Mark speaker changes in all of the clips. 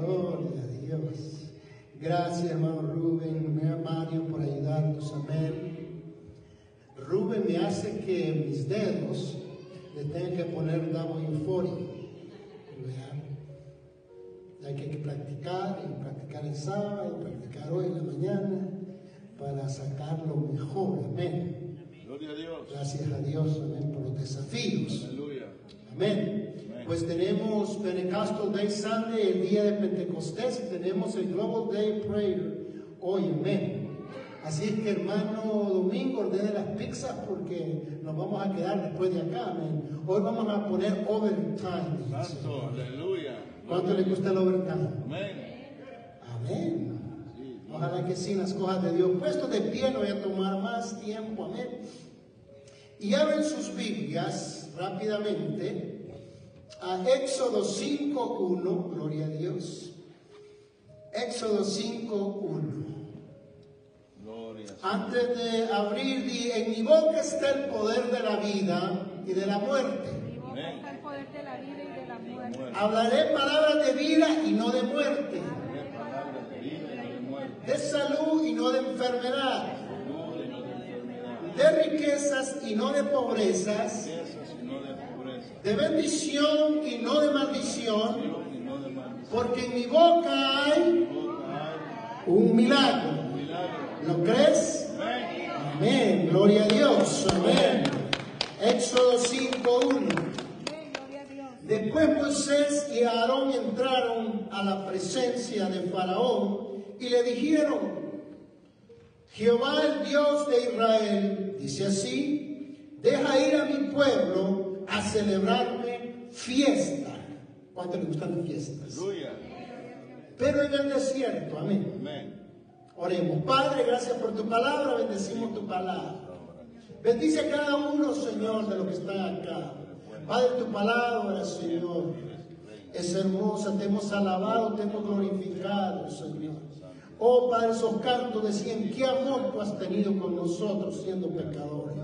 Speaker 1: Gloria a Dios. Gracias, hermano Rubén, mi Mario, por ayudarnos, amén. Rubén me hace que mis dedos le tengan que poner W40. Hay que practicar y practicar el sábado y practicar hoy en la mañana para sacarlo mejor. Amén.
Speaker 2: Gloria a Dios.
Speaker 1: Gracias a Dios, amén, por los desafíos.
Speaker 2: Aleluya.
Speaker 1: Amén. Pues tenemos Pentecostal Day Sunday, el día de Pentecostés, y tenemos el Global Day Prayer hoy, amén. Así es que hermano Domingo, ordene las pizzas porque nos vamos a quedar después de acá, amén. Hoy vamos a poner overtime.
Speaker 2: Santo, aleluya.
Speaker 1: ¿Cuánto le gusta el overtime?
Speaker 2: Amén.
Speaker 1: Amén. Ojalá que sí, las cosas de Dios. Puesto de pie, no voy a tomar más tiempo. Amén. Y abren sus Biblias rápidamente a Éxodo 5.1. Gloria a Dios. Éxodo 5.1.
Speaker 2: Gloria.
Speaker 1: Antes de abrir, di, en mi boca está el poder de la vida y de la muerte.
Speaker 3: Mi boca está el poder de la vida y de la muerte.
Speaker 1: Hablaré palabras de vida y no de muerte.
Speaker 2: De
Speaker 1: salud y no de enfermedad.
Speaker 2: No de no de enfermedad.
Speaker 1: de riquezas y no de pobrezas,
Speaker 2: Riquezas y no de pobreza.
Speaker 1: De bendición y no de maldición, porque en mi boca hay un milagro. ¿Lo crees?
Speaker 2: Amén.
Speaker 1: Gloria a Dios, amén. Éxodo 5.1.
Speaker 3: Amén, gloria a Dios.
Speaker 1: Después Moisés y Aarón entraron a la presencia de Faraón y le dijeron, Jehová el Dios de Israel, dice así, deja ir a mi pueblo a celebrarme fiesta. ¿Cuánto le gustan las fiestas?
Speaker 2: Aleluya.
Speaker 1: Pero en el desierto, amén.
Speaker 2: Amén.
Speaker 1: Oremos, Padre, gracias por tu palabra, bendecimos tu palabra. Bendice a cada uno, Señor, de los que están acá. Padre, tu palabra, Señor, es hermosa, te hemos alabado, te hemos glorificado, Señor. Oh Padre, esos cantos decían, qué amor tú has tenido con nosotros siendo pecadores.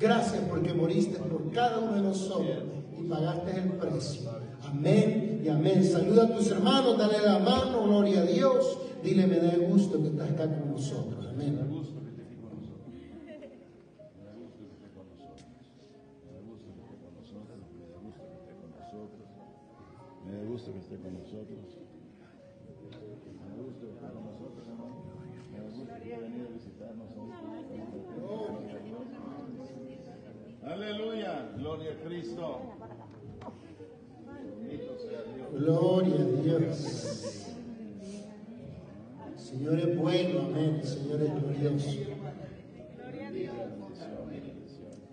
Speaker 1: Gracias porque moriste por cada uno de nosotros y pagaste el precio. Amén y amén. Saluda a tus hermanos, dale la mano, gloria a Dios. Dile, me da gusto que estás acá con nosotros. Amén.
Speaker 2: Me da gusto que esté con nosotros. Me da gusto que esté con nosotros. Me da gusto que esté con nosotros. Me da gusto que esté con nosotros, hermano. Me da gusto que haya venido a visitarnos hoy. Gloria a Cristo.
Speaker 1: Gloria a Dios. Señor es bueno, amén. Señor es glorioso.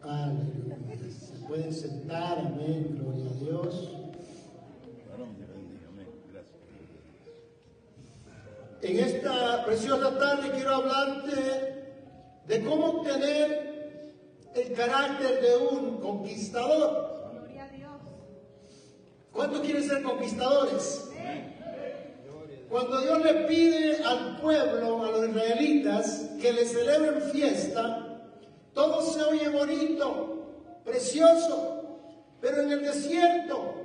Speaker 1: Aleluya. Se pueden sentar, amén. Gloria a Dios. En esta preciosa tarde quiero hablarte de cómo obtener el carácter de un conquistador.
Speaker 3: Gloria a Dios.
Speaker 1: ¿Cuántos quieren ser conquistadores? Cuando Dios le pide al pueblo, a los israelitas, que le celebren fiesta, todo se oye bonito, precioso, pero en el desierto,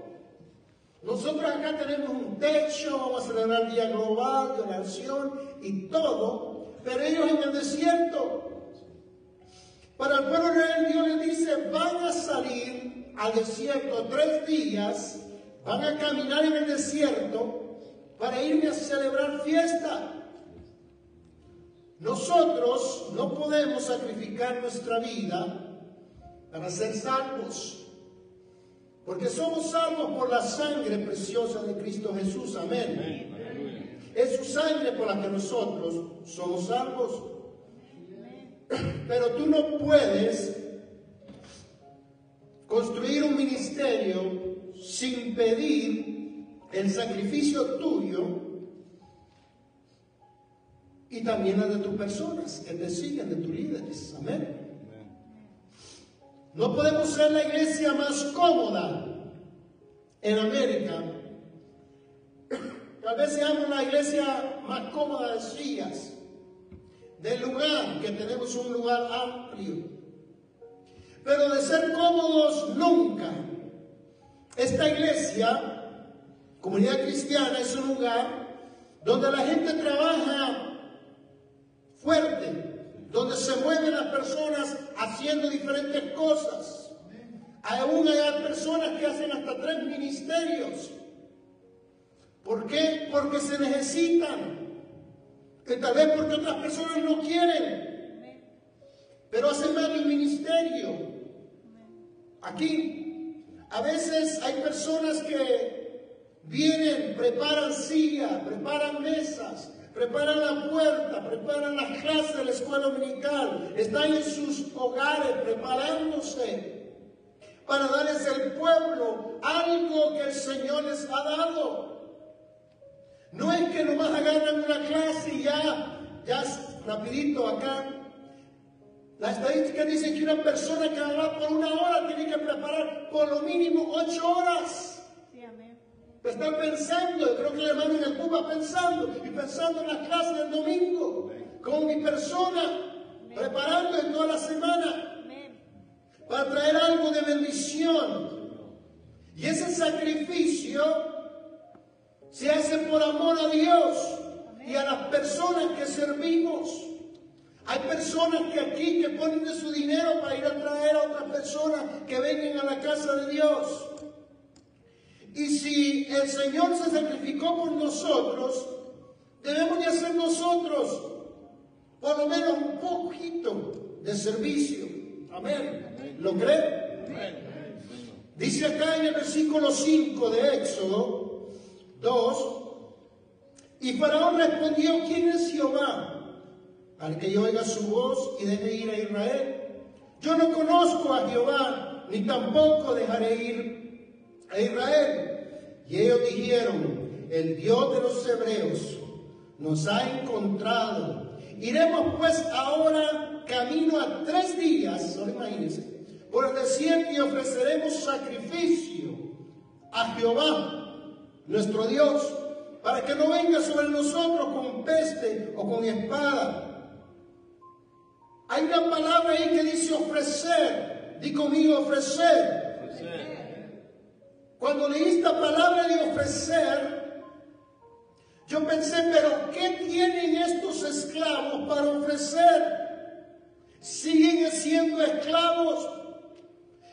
Speaker 1: nosotros acá tenemos un techo, vamos a celebrar el Día Global de Oración y todo, pero ellos en el desierto, para el pueblo de Israel Dios le dice, van a salir al desierto tres días, van a caminar en el desierto para irme a celebrar fiesta. Nosotros no podemos sacrificar nuestra vida para ser salvos, porque somos salvos por la sangre preciosa de Cristo Jesús. Amén.
Speaker 2: Aleluya.
Speaker 1: Es su sangre por la que nosotros somos salvos. Pero tú no puedes construir un ministerio sin pedir el sacrificio tuyo y también la de tus personas que te siguen, de tus líderes. Amén. No podemos ser la iglesia más cómoda en América. Tal vez seamos la iglesia más cómoda de sillas, del lugar, que tenemos un lugar amplio. Pero de ser cómodos nunca. Esta iglesia, comunidad cristiana, es un lugar donde la gente trabaja fuerte, donde se mueven las personas haciendo diferentes cosas. Aún hay personas que hacen hasta tres ministerios. ¿Por qué? Porque se necesitan. Que tal vez porque otras personas no quieren. Pero hacen más el ministerio. Aquí, a veces hay personas que vienen, preparan silla, preparan mesas, preparan la puerta, preparan las clases de la escuela dominical, están en sus hogares preparándose para darles al pueblo algo que el Señor les ha dado. No es que nomás agarran una clase y ya, ya rapidito acá. La estadística dice que una persona que habla por una hora tiene que preparar por lo mínimo ocho horas.
Speaker 3: Sí, amén.
Speaker 1: Están pensando, yo creo que el hermano en el Cuba pensando y pensando en las clases del domingo, con mi persona, preparando en toda la semana
Speaker 3: Amén.
Speaker 1: para traer algo de bendición. Y ese sacrificio se hace por amor a Dios y a las personas que servimos. Hay personas que aquí que ponen de su dinero para ir a traer a otras personas que vengan a la casa de Dios. Y si el Señor se sacrificó por nosotros, debemos de hacer nosotros por lo menos un poquito de servicio. Amén. ¿Lo cree? Dice acá en el versículo 5 de Éxodo 2, y Faraón respondió, ¿quién es Jehová? Al que yo oiga su voz y deje ir a Israel. Yo no conozco a Jehová, ni tampoco dejaré ir a Israel. Y ellos dijeron, el Dios de los hebreos nos ha encontrado. Iremos pues ahora camino a tres días, solo imagínense, por el desierto y ofreceremos sacrificio a Jehová, nuestro Dios, para que no venga sobre nosotros con peste o con espada. Hay una palabra ahí que dice ofrecer. Di conmigo ofrecer. Cuando leí esta palabra de ofrecer, yo pensé, pero ¿qué tienen estos esclavos para ofrecer? Siguen siendo esclavos.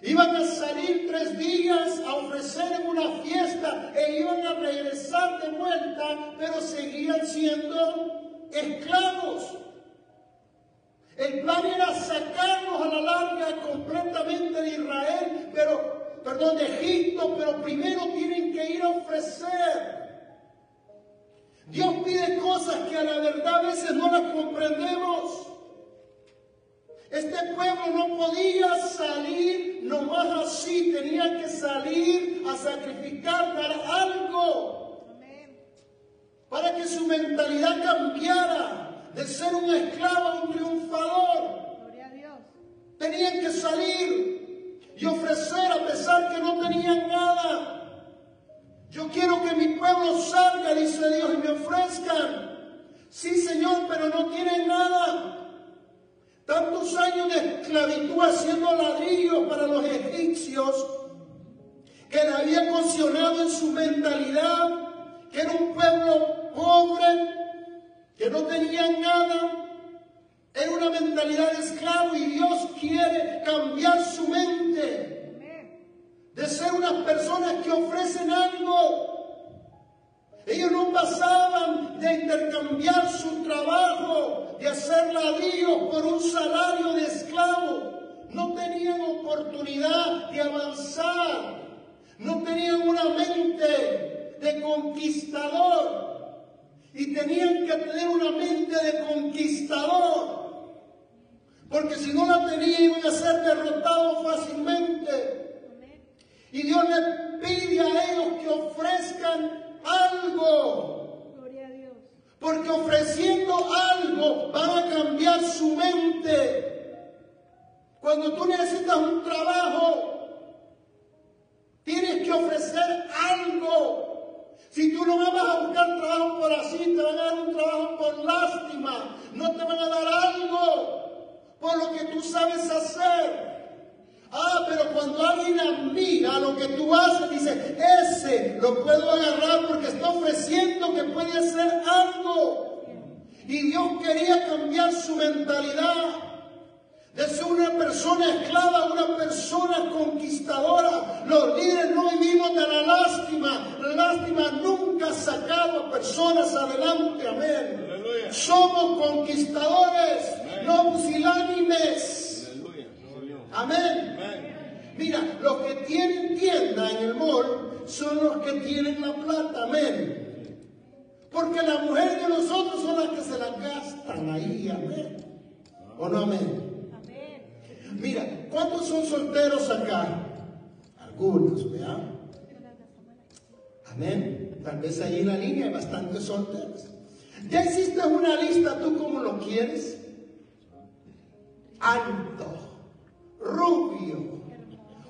Speaker 1: Iban a salir tres días a ofrecer en una fiesta e iban a regresar de vuelta, pero seguían siendo esclavos. El plan era sacarnos a la larga completamente de Israel, pero, perdón, de Egipto, pero primero tienen que ir a ofrecer. Dios pide cosas que a la verdad a veces no las comprendemos. Este pueblo no podía salir nomás así, tenía que salir a sacrificar para algo,
Speaker 3: Amén.
Speaker 1: para que su mentalidad cambiara de ser un esclavo a un triunfador.
Speaker 3: Gloria a Dios.
Speaker 1: Tenían que salir y ofrecer a pesar que no tenían nada. Yo quiero que mi pueblo salga, dice Dios, y me ofrezcan. Sí, Señor, pero no tienen nada. Tantos años de esclavitud haciendo ladrillos para los egipcios que le había ocasionado en su mentalidad que era un pueblo pobre, que no tenían nada. Era una mentalidad de esclavo y Dios quiere cambiar su mente de ser unas personas que ofrecen algo. Ellos no pasaban de intercambiar su trabajo, de hacer ladrillos por un salario de esclavo. No tenían oportunidad de avanzar. No tenían una mente de conquistador. Y tenían que tener una mente de conquistador. Porque si no la tenían iban a ser derrotados fácilmente. Y Dios le pide a ellos que ofrezcan algo. Porque ofreciendo algo van a cambiar su mente. Cuando tú necesitas un trabajo, tienes que ofrecer algo. Si tú no vas a buscar trabajo por así, te van a dar un trabajo por lástima. No te van a dar algo por lo que tú sabes hacer. Ah, pero cuando alguien admira lo que tú haces, dice, Amén. Lo puedo agarrar porque está ofreciendo que puede hacer algo. Y Dios quería cambiar su mentalidad. De ser una persona esclava a una persona conquistadora. Los líderes no vivimos de la lástima. La lástima nunca ha sacado a personas adelante. Amén.
Speaker 2: Aleluya.
Speaker 1: Somos conquistadores, no pusilánimes. Amén. Mira, los que tienen tienda en el mall son los que tienen la plata, amén. Porque las mujeres de nosotros son las que se la gastan ahí, amén. ¿O no, amén?
Speaker 3: Amén.
Speaker 1: Mira, ¿cuántos son solteros acá? Algunos, ¿verdad? Amén. Tal vez ahí en la línea hay bastantes solteros. ¿Ya hiciste una lista tú como lo quieres? Alto, rubio,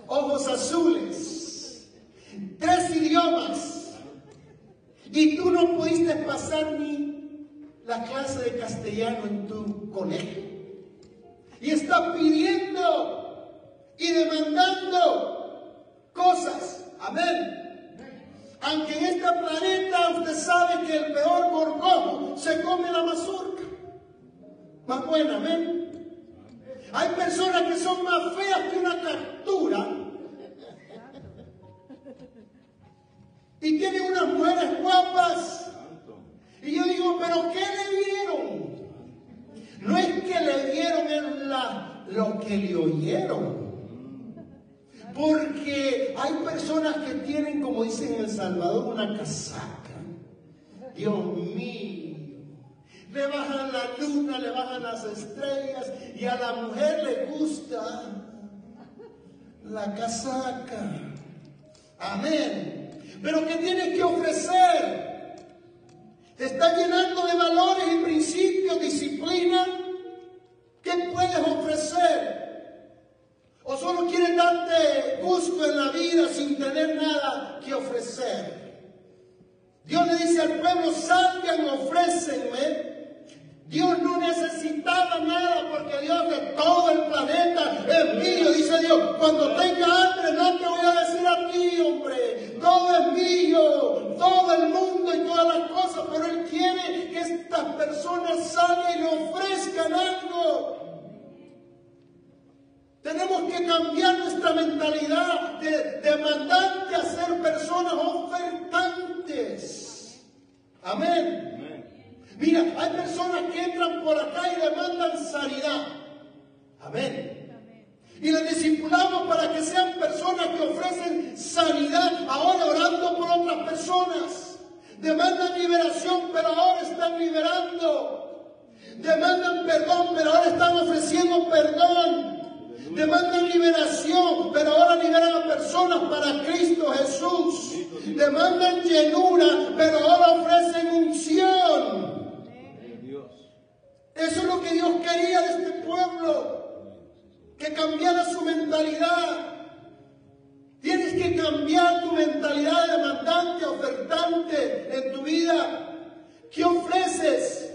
Speaker 1: ojos azules, tres idiomas. Y tú no pudiste pasar ni la clase de castellano en tu colegio. Y está pidiendo y demandando cosas. Amén. Aunque en este planeta usted sabe que el peor gorgojo se come la mazorca. Más buena, amén. Hay personas que son más feas que una captura. Y tienen unas mujeres guapas. Y yo digo, ¿pero qué le dieron? No es que le dieron en la, lo que le oyeron. Porque hay personas que tienen, como dicen en El Salvador, una casaca. Dios mío. Le bajan la luna, le bajan las estrellas y a la mujer le gusta la casaca. Amén. Pero ¿qué tienes que ofrecer? Está llenando de valores y principios, disciplina. ¿Qué puedes ofrecer? ¿O solo quieres darte gusto en la vida sin tener nada que ofrecer? Dios le dice al pueblo, salgan, ofrécenme. Dios no necesitaba nada porque Dios de todo el planeta es mío, dice Dios. Cuando tenga hambre no te voy a decir a ti, hombre. Todo es mío, todo el mundo y todas las cosas, pero Él quiere que estas personas salgan y le ofrezcan algo. Tenemos que cambiar nuestra mentalidad de demandante a ser personas ofertantes. Amén. Mira, hay personas que entran por acá y demandan sanidad. Amén. Y les discipulamos para que sean personas que ofrecen sanidad, ahora orando por otras personas. Demandan liberación, pero ahora están liberando. Demandan perdón, pero ahora están ofreciendo perdón. Demandan liberación, pero ahora liberan a personas para Cristo Jesús. Demandan llenura, pero ahora ofrecen unción. Eso es lo que Dios quería de este pueblo, que cambiara su mentalidad. Tienes que cambiar tu mentalidad de demandante, ofertante en tu vida. ¿Qué ofreces?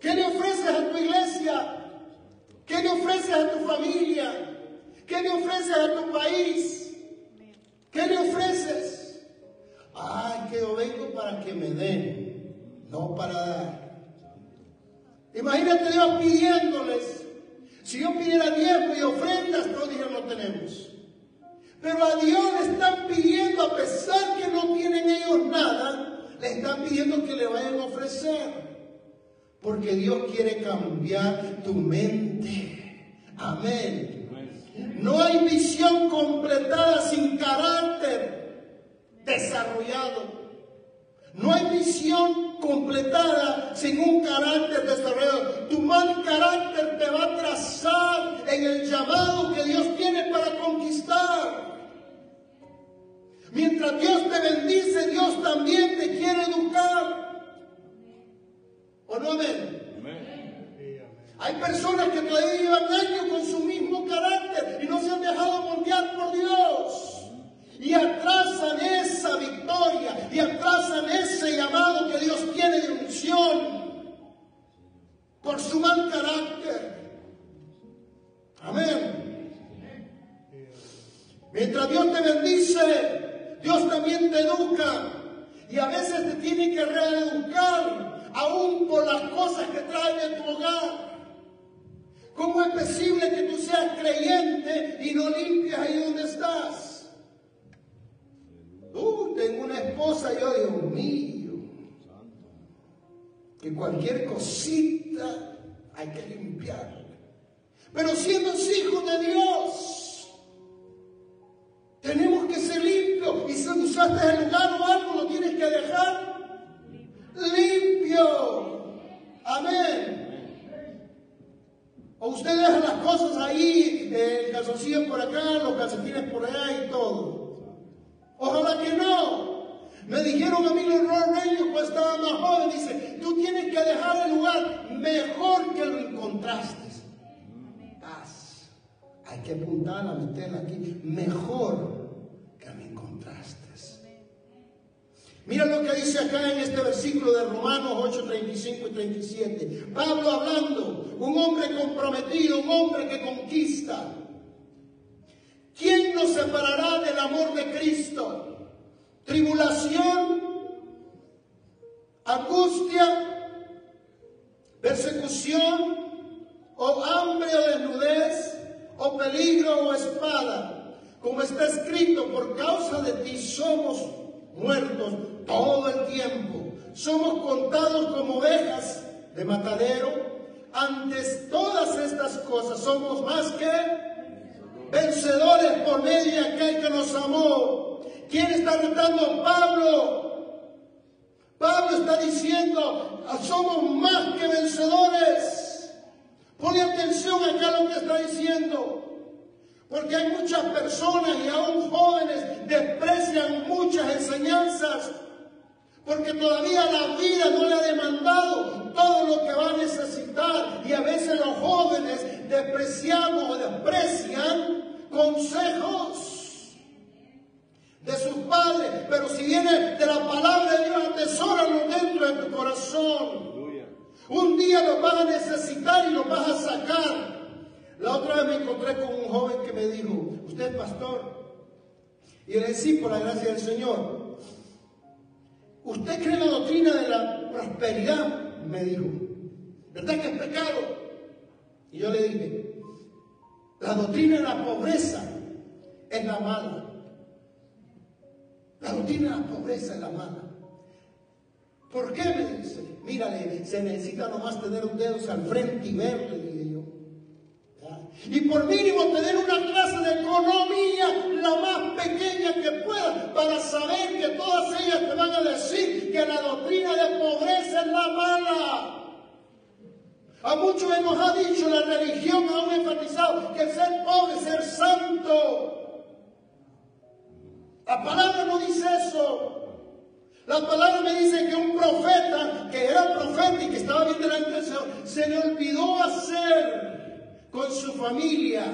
Speaker 1: ¿Qué le ofreces a tu iglesia? ¿Qué le ofreces a tu familia? ¿Qué le ofreces a tu país? ¿Qué le ofreces? Ay, que yo vengo para que me den, no para dar. Imagínate Dios pidiéndoles. Si yo pidiera diezmo y ofrendas, todos dijeron no tenemos. Pero a Dios le están pidiendo, a pesar que no tienen ellos nada, le están pidiendo que le vayan a ofrecer. Porque Dios quiere cambiar tu mente. Amén.
Speaker 2: Amén.
Speaker 1: No hay visión completada sin carácter desarrollado. No hay visión completada sin un carácter desarrollado. Tu mal carácter te va a trazar en el llamado que Dios tiene para conquistar. Mientras Dios te bendice, Dios también te quiere educar. ¿O no amén?
Speaker 2: Amén.
Speaker 1: Hay personas que todavía llevan años con su mismo carácter y no se han dejado moldear por Dios. Y atrasan esa victoria y atrasan ese llamado que Dios tiene de unción por su mal carácter. Amén. Mientras Dios te bendice, Dios también te educa y a veces te tiene que reeducar aún por las cosas que trae de tu hogar. ¿Cómo es posible que tú seas creyente y no limpias ahí donde estás? Esposa, yo Dios mío, que cualquier cosita hay que limpiar. Pero siendo hijos de Dios, tenemos que ser limpios. Y si usaste el lugar o algo, lo tienes que dejar limpio. Amén. O usted deja las cosas ahí, el calzoncillo por acá, los calcetines por allá y todo. Ojalá que no. Me dijeron a mí los Reyes cuando estaba más joven, dice, tú tienes que dejar el lugar mejor que lo encontraste. Hay que apuntarla, meterla aquí, mejor que me encontraste. Mira lo que dice acá en este versículo de Romanos 8, 35 y 37. Pablo hablando, un hombre comprometido, un hombre que conquista. ¿Quién nos separará del amor de Cristo? ¿Tribulación? ¿Angustia? ¿Persecución? ¿O hambre o desnudez? ¿O peligro o espada? Como está escrito, por causa de ti somos muertos todo el tiempo. Somos contados como ovejas de matadero. Antes todas estas cosas somos más que vencedores por medio de aquel que nos amó. ¿Quién está retando? Pablo. Pablo está diciendo, somos más que vencedores. Pone atención acá a lo que está diciendo. Porque hay muchas personas y aún jóvenes desprecian muchas enseñanzas porque todavía la vida no le ha demandado todo lo que va a necesitar. Y a veces los jóvenes despreciamos o desprecian consejos. Pero si viene de la palabra de Dios, atesóralo dentro de tu corazón. Un día lo vas a necesitar y lo vas a sacar. La otra vez me encontré con un joven que me dijo, usted es pastor. Y le decía, por la gracia del Señor, ¿Usted cree la doctrina de la prosperidad? Me dijo. ¿Verdad que es pecado? Y yo le dije, la doctrina de la pobreza es la mala. La doctrina de la pobreza es la mala. ¿Por qué me dice? Mírale, se necesita nomás tener un dedo al frente y verle, dije yo. Y por mínimo tener una clase de economía la más pequeña que pueda para saber que todas ellas te van a decir que la doctrina de pobreza es la mala. A muchos nos ha dicho la religión, ha enfatizado que ser pobre es ser santo. La palabra no dice eso. La palabra me dice que un profeta, que era profeta y que estaba bien delante del Señor, se le olvidó hacer con su familia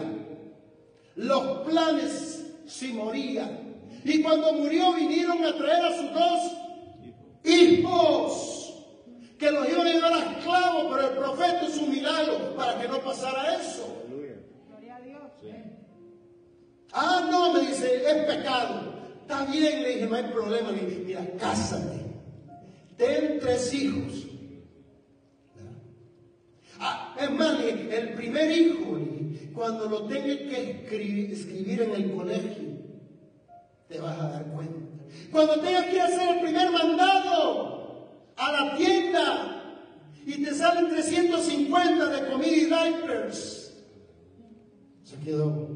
Speaker 1: los planes si moría. Y cuando murió vinieron a traer a sus dos hijos que los iban a llevar a esclavos, pero el profeta es un milagro para que no pasara eso. Ah, no, me dice, es pecado. Está bien, le dije, no hay problema. Le dije, mira, cásate. Ten tres hijos. Ah, es más, el primer hijo, cuando lo tengas que escribir, en el colegio, te vas a dar cuenta. Cuando tengas que hacer el primer mandado a la tienda y te salen 350 de comida y diapers, se quedó,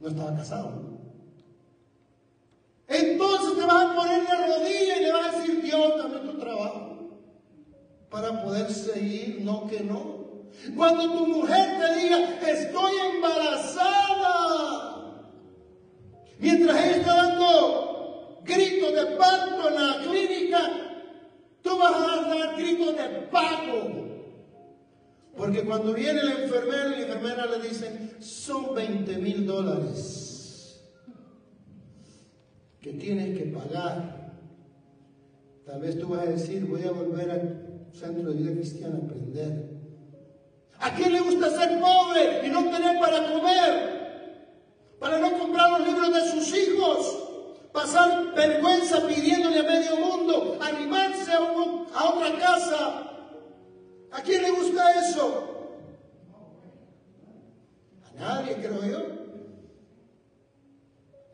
Speaker 1: no estaba casado. Entonces te vas a poner de rodillas y le vas a decir, Dios, dame tu trabajo para poder seguir, no que no. Cuando tu mujer te diga, estoy embarazada, mientras ella está dando gritos de parto en la clínica, tú vas a dar gritos de pago. Porque cuando viene la enfermera y la enfermera le dice, son 20 mil dólares que tienes que pagar. Tal vez tú vas a decir, voy a volver al centro de vida cristiana a aprender. ¿A quién le gusta ser pobre y no tener para comer? Para no comprar los libros de sus hijos. pasar vergüenza pidiéndole a medio mundo, animarse a, a otra casa. ¿A quién le gusta eso? A nadie, creo yo.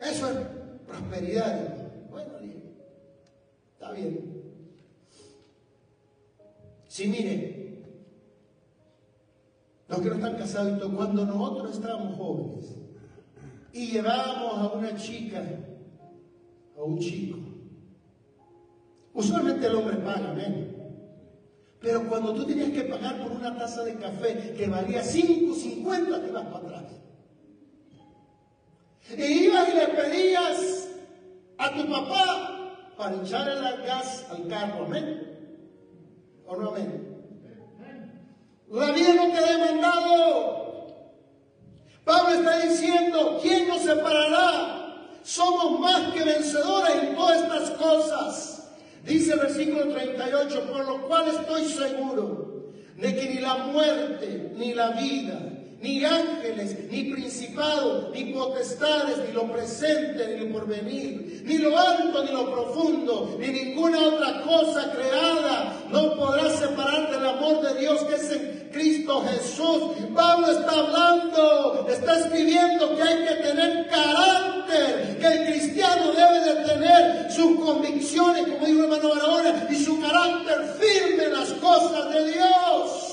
Speaker 1: Eso es prosperidad. Bueno, está bien. Sí, mire, los que no están casados, cuando nosotros estábamos jóvenes y llevábamos a una chica o un chico, usualmente el hombre paga menos. Pero cuando tú tenías que pagar por una taza de café que valía 5.50, te ibas para atrás. Y ibas y le pedías a tu papá para echarle el gas al carro, amén. ¿O no amén? La vida no te ha demandado. Pablo está diciendo, ¿quién nos separará? Somos más que vencedores en todas estas cosas. Dice el versículo 38, por lo cual estoy seguro de que ni la muerte, ni la vida, ni ángeles, ni principados, ni potestades, ni lo presente, ni lo porvenir, ni lo alto, ni lo profundo, ni ninguna otra cosa creada no podrá separar del amor de Dios que es en Cristo Jesús. Pablo está hablando, está escribiendo que hay que tener carácter, que el cristiano debe de tener sus convicciones, como dijo el hermano Barahona, y su carácter firme en las cosas de Dios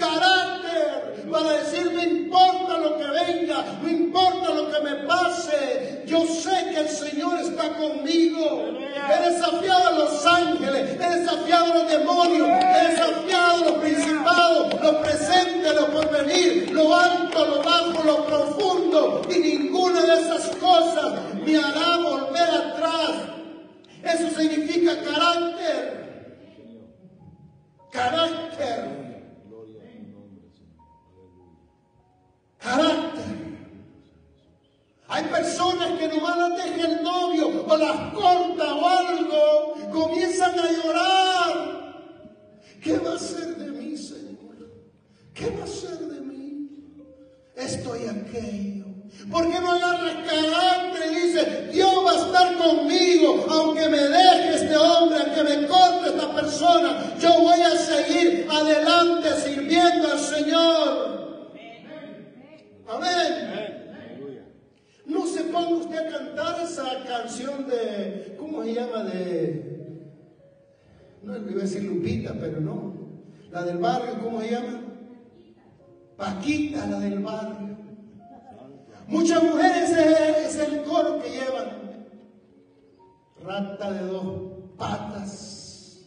Speaker 1: carácter para decir no importa lo que venga, no importa lo que me pase, yo sé que el Señor está conmigo. He desafiado a los ángeles, he desafiado a los demonios, he desafiado a los principados, lo presente, lo porvenir, lo alto, lo bajo, lo profundo, y ninguna de esas cosas me hará volver atrás. Eso significa carácter. Carácter. Carácter. Hay personas que nomás las deja el novio o las corta o algo, comienzan a llorar. ¿Qué va a ser de mí, Señor? ¿Qué va a ser de mí? Esto y aquello. ¿Por qué no agarras carácter y dice, Dios va a estar conmigo, aunque me deje este hombre, aunque me corte esta persona, yo voy a seguir adelante sirviendo al Señor. Amén. No se ponga usted a cantar esa canción de, ¿cómo se llama? De, no iba a decir Lupita, pero no. La del barrio, ¿cómo se llama? Paquita, la del barrio. Muchas mujeres es el coro que llevan. Rata de dos patas.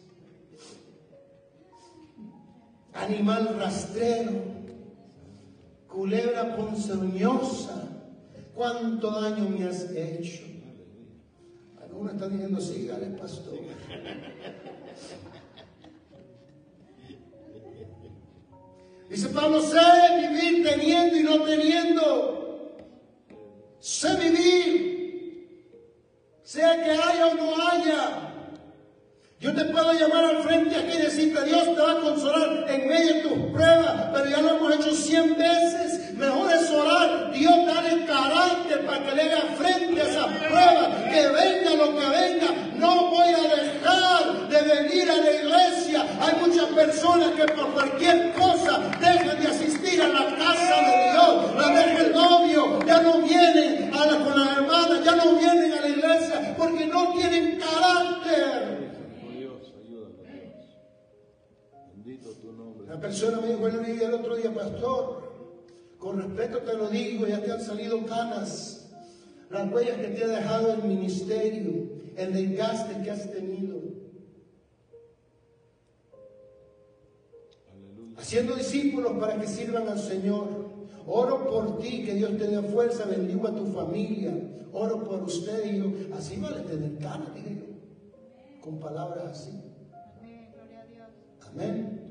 Speaker 1: Animal rastrero. Culebra ponzoñosa. ¿Cuánto daño me has hecho? Algunos están diciendo, sígale, pastor. Dice Pablo, sé vivir teniendo y no teniendo. Sé vivir. Sea que haya o no haya. Yo te puedo llamar al frente aquí y decirte, Dios te va a consolar en medio de tus pruebas, pero ya lo hemos hecho cien veces. Mejor es orar, Dios dale carácter para que le haga frente a esas pruebas, que venga lo que venga. No voy a dejar de venir a la iglesia. Hay muchas personas que por cualquier cosa dejan de asistir a la casa de Dios, la deja el novio, ya no vienen con las hermanas, ya no vienen a la iglesia porque no tienen carácter. La persona me dijo el, el otro día, pastor, con respeto te lo digo, ya te han salido canas, las huellas que te ha dejado el ministerio, el desgaste que has tenido,
Speaker 2: Aleluya.
Speaker 1: haciendo discípulos para que sirvan al Señor. Oro por ti, que Dios te dé fuerza, bendigo a tu familia, oro por usted y yo, así vale tener canas, dije yo, con palabras así.
Speaker 3: Amén, gloria a Dios.
Speaker 1: Amén.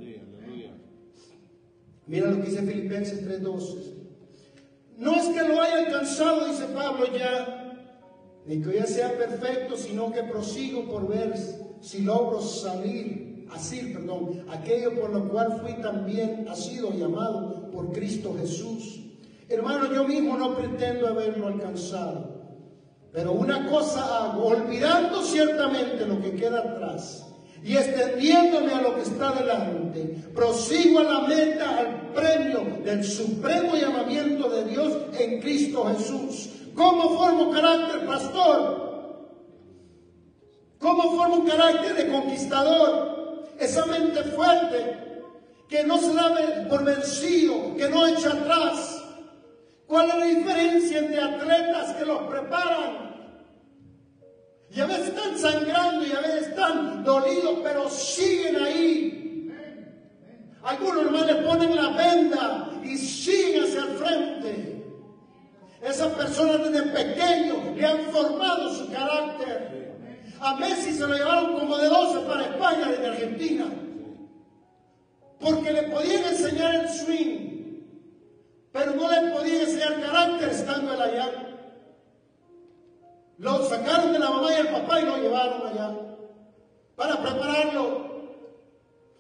Speaker 1: Mira lo que dice Filipenses 3:12. No es que lo haya alcanzado, dice Pablo ya, ni que ya sea perfecto, sino que prosigo por ver si logro salir, así, perdón, aquello por lo cual fui también, ha sido llamado por Cristo Jesús. Hermano, yo mismo no pretendo haberlo alcanzado, Pero una cosa hago, olvidando ciertamente lo que queda atrás y extendiéndome a lo que está delante, prosigo a la meta, al premio del supremo llamamiento de Dios en Cristo Jesús. ¿Cómo formo carácter, pastor? ¿Cómo formo un carácter de conquistador? Esa mente fuerte que no se da por vencido, que no echa atrás, ¿Cuál es la diferencia entre atletas que los preparan? Y a veces están sangrando y a veces están dolidos, pero siguen ahí. Algunos hermanos ponen la venda y siguen hacia el frente. Esas personas desde pequeños le han formado su carácter. A Messi se lo llevaron como de 12 para España desde Argentina. Porque le podían enseñar el swing. Pero no le podía enseñar carácter estando él allá. Lo sacaron de la mamá y el papá y lo llevaron allá para prepararlo.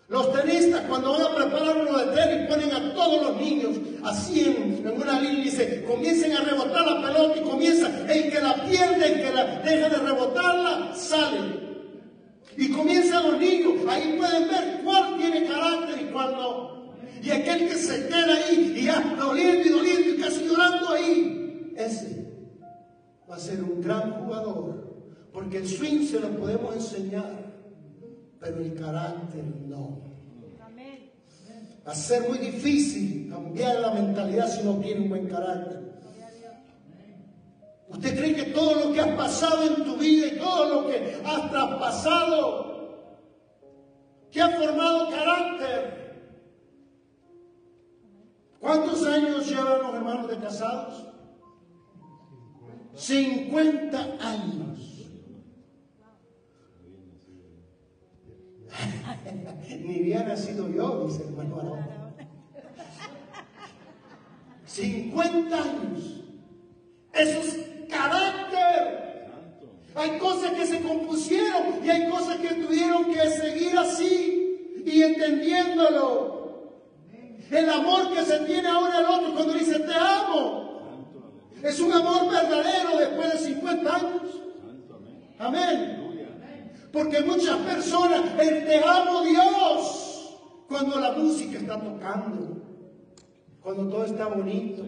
Speaker 1: Los tenistas cuando van a preparar uno de tenis ponen a todos los niños así en, una línea y dice, comiencen a rebotar la pelota y comienza, el que la pierde, el que la deja de rebotarla, sale. Y comienzan los niños, ahí pueden ver cuál tiene carácter y cuál no. Y aquel que se queda ahí y ya doliendo y doliendo y casi llorando ahí, ese va a ser un gran jugador. Porque el swing se lo podemos enseñar, pero el carácter no. Va a ser muy difícil cambiar la mentalidad si no tiene un buen carácter. ¿Usted cree que todo lo que has pasado en tu vida y todo lo que has traspasado, que ha formado carácter, ¿Cuántos años llevan los hermanos de casados? 50 años. Ni bien nacido yo, dice el hermano Arón. 50 años. Eso es carácter. Hay cosas que se compusieron y hay cosas que tuvieron que seguir así y entendiéndolo. El amor que se tiene ahora el otro cuando dice te amo. Es un amor verdadero después de 50 años. Amén. Porque muchas personas, el te amo Dios, cuando la música está tocando, cuando todo está bonito.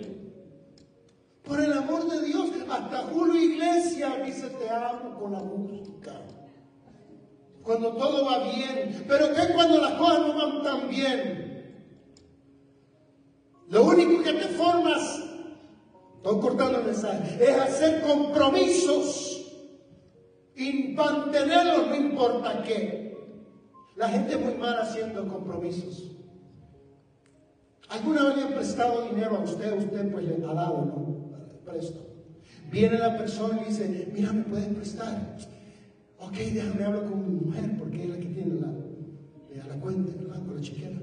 Speaker 1: Por el amor de Dios, hasta Julio Iglesia dice te amo con la música. Cuando todo va bien. Pero que cuando las cosas no van tan bien. Lo único que te formas, estoy cortando el mensaje, es hacer compromisos y mantenerlos no importa qué. La gente es muy mala haciendo compromisos. ¿Alguna vez le han prestado dinero a usted? Usted pues le ha dado, ¿no? Presto. Viene la persona y dice, mira, ¿me puedes prestar? Ok, déjame hablar con mi mujer porque es la que tiene la, la cuenta, ¿verdad? Con la chequera.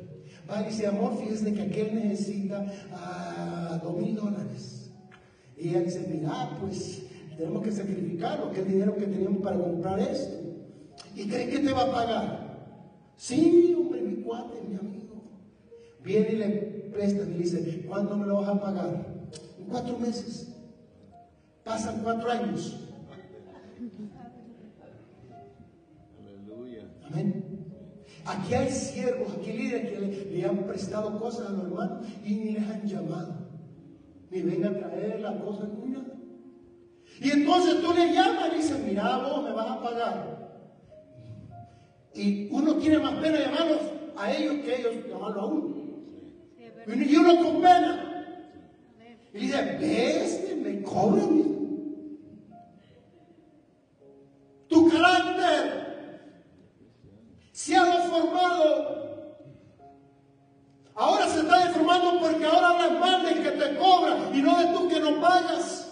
Speaker 1: Va y dice, amor, fíjese que aquel necesita ah, dos mil dólares. Y ella dice, mira, pues tenemos que sacrificarlo, que el dinero que teníamos para comprar esto. ¿Y cree que te va a pagar? Sí, hombre, mi cuate, mi amigo. Viene y le presta y le dice, ¿cuándo me lo vas a pagar? En cuatro meses. Pasan cuatro años. Aleluya. Amén. Aquí hay siervos, aquí líderes que le, han prestado cosas a los hermanos y ni les han llamado. Ni ven a traer la cosa ni nada. Y entonces tú le llamas y dices, mira vos me vas a pagar. Y uno tiene más pena llamarlos a ellos que ellos llamarlo a uno. Y uno con pena. Y dice, ves, me cobran. Tu carácter se ha deformado. Ahora se está deformando porque ahora mal del cobra y no de tú que no pagas.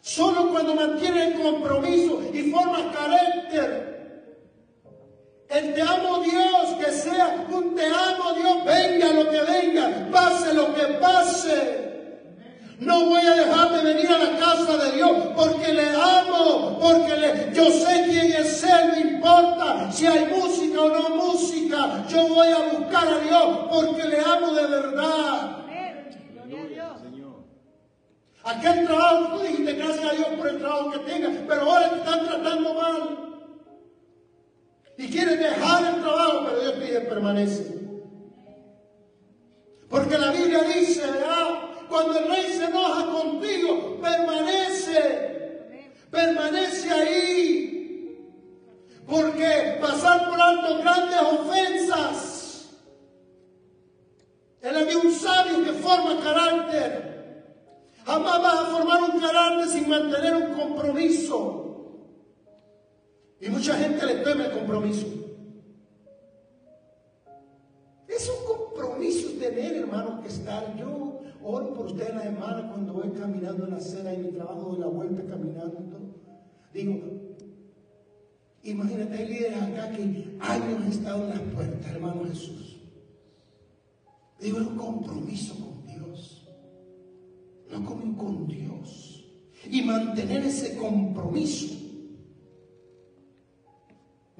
Speaker 1: Solo cuando mantienes el compromiso y formas carácter. El te amo Dios, que sea un te amo Dios, venga lo que venga, pase lo que pase. No voy a dejar de venir a la casa de Dios porque le amo, porque le, yo sé quién es Él, no importa si hay música o no música. Yo voy a buscar a Dios porque le amo de verdad. Aquel trabajo, tú dijiste gracias a Dios por el trabajo que tengas, pero ahora te están tratando mal. Y quieres dejar el trabajo, pero Dios te dice permanece. Porque la Biblia dice, ¿verdad? Cuando el rey se enoja contigo, permanece. Permanece ahí. Porque pasar por alto grandes ofensas. Él había un sabio que forma carácter. Jamás vas a formar un carácter sin mantener un compromiso. Y mucha gente le teme el compromiso. Es un compromiso tener, hermano, que estar. Yo oro por usted en la semana cuando voy caminando en la acera y mi trabajo de la vuelta caminando. Digo, imagínate, hay líderes acá que años han estado en las puertas, hermano Jesús. Digo, es un compromiso con Dios. No con, con Dios. Y mantener ese compromiso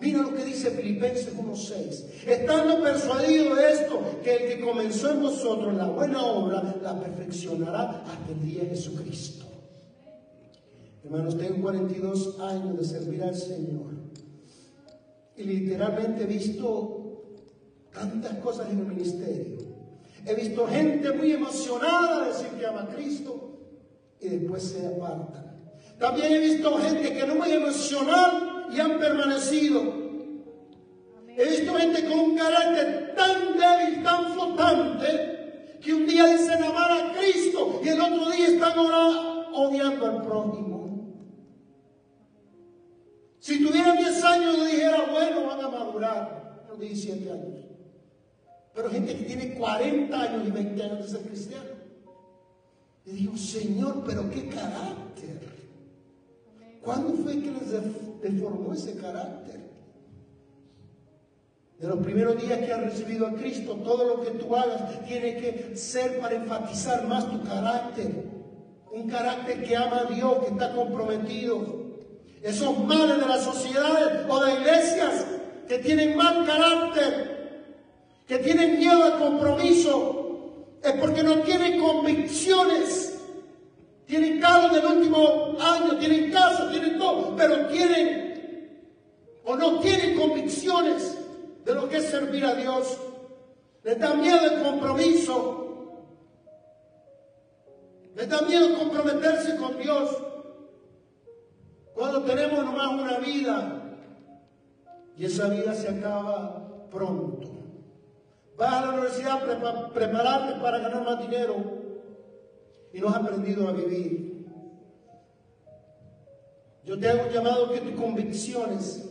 Speaker 1: Mira lo que dice Filipenses 1.6. Estando persuadido de esto, que el que comenzó en vosotros la buena obra, la perfeccionará hasta el día de Jesucristo. Hermanos, tengo 42 años de servir al Señor. Y literalmente he visto tantas cosas en el ministerio. He visto gente muy emocionada decir que ama a Cristo y después se apartan. También he visto gente que no muy emocional y han permanecido. He visto gente con un carácter tan débil, tan flotante, que un día dicen amar a Cristo y el otro día están ahora odiando al prójimo. Si tuvieran 10 años, yo dijera, bueno, van a madurar. los 17 años. Pero gente que tiene 40 años y 20 años de ser cristiano. Y digo, Señor, pero qué carácter. ¿Cuándo fue que les deformó ese carácter? De los primeros días que has recibido a Cristo, todo lo que tú hagas tiene que ser para enfatizar más tu carácter. Un carácter que ama a Dios, que está comprometido. Esos males de la sociedad o de iglesias que tienen mal carácter, que tienen miedo al compromiso, es porque no tienen convicciones tienen carro del último año, tienen casa, tienen todo, pero tienen o no tienen convicciones de lo que es servir a Dios. Les da miedo el compromiso. Les da miedo comprometerse con Dios. Cuando tenemos nomás una vida y esa vida se acaba pronto. Vas a la universidad a prepararte para ganar más dinero y no has aprendido a vivir. Yo te hago llamado que tus convicciones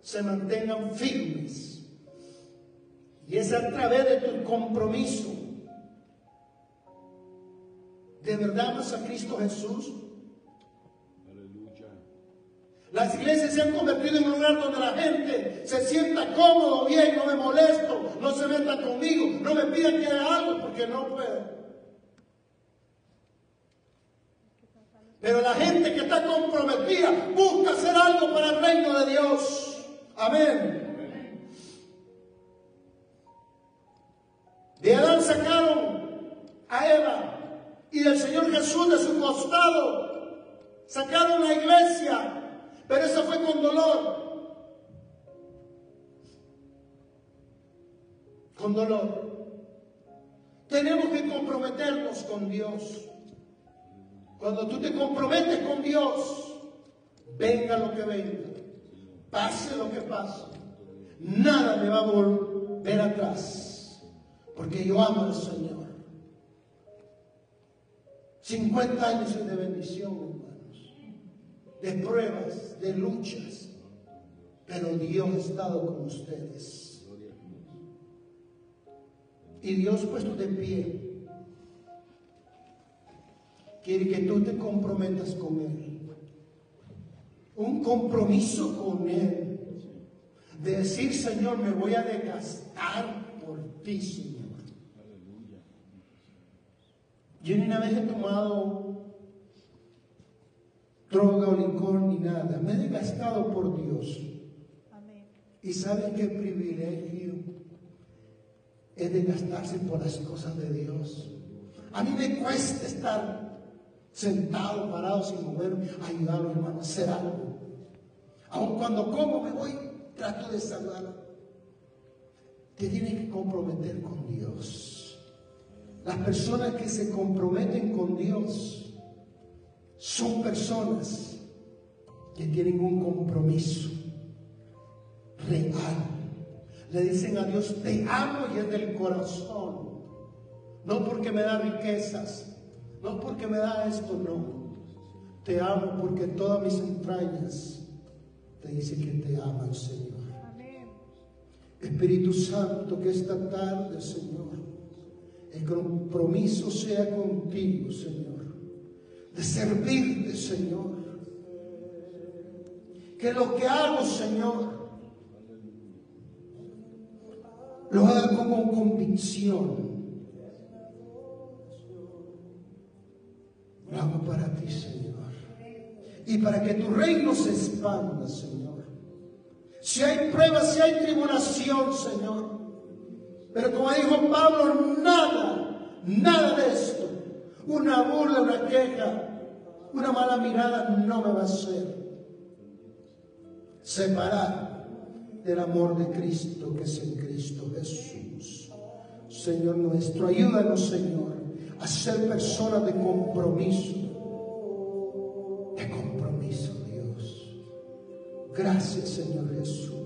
Speaker 1: se mantengan firmes. Y es a través de tu compromiso. ¿De verdad amas a Cristo Jesús? Las iglesias se han convertido en un lugar donde la gente se sienta cómodo, bien, no me molesto, no se meta conmigo, no me pidan que haga algo porque no puedo. Pero la gente que está comprometida busca hacer algo para el reino de Dios. Amén. De Adán sacaron a Eva y del Señor Jesús de su costado. Sacaron la iglesia, pero eso fue con dolor. Con dolor. Tenemos que comprometernos con Dios. Cuando tú te comprometes con Dios, venga lo que venga, pase lo que pase, nada me va a volver atrás, porque yo amo al Señor. 50 años de bendición, hermanos, de pruebas, de luchas, pero Dios ha estado con ustedes. Y Dios puesto de pie quiere que tú te comprometas con Él. Un compromiso con Él. De decir, Señor, me voy a desgastar por ti. Yo ni una vez he tomado droga o licor ni nada. Me he desgastado por Dios. Y saben qué privilegio es desgastarse por las cosas de Dios. A mí me cuesta estar sentado, parado, sin moverme, hermano, a hacer algo. Aun cuando como me voy, trato de saludar. Te tienes que comprometer con Dios. Las personas que se comprometen con Dios son personas que tienen un compromiso real. Le dicen a Dios, te amo y es del corazón. No porque me da riquezas, no porque me da esto, no. Te amo porque todas mis entrañas te dicen que te aman, Señor. Espíritu Santo, que esta tarde, Señor, el compromiso sea contigo, Señor, de servirte, Señor. Que lo que hago, Señor, lo haga como convicción. Lo hago para ti, Señor. Y para que tu reino se expanda, Señor. Si hay pruebas, si hay tribulación, Señor. Pero como dijo Pablo, nada, nada de esto, una burla, una queja, una mala mirada no me va a hacer separar del amor de Cristo que es en Cristo Jesús. Señor nuestro, ayúdanos, Señor, a ser personas de compromiso. De compromiso, Dios. Gracias, Señor Jesús.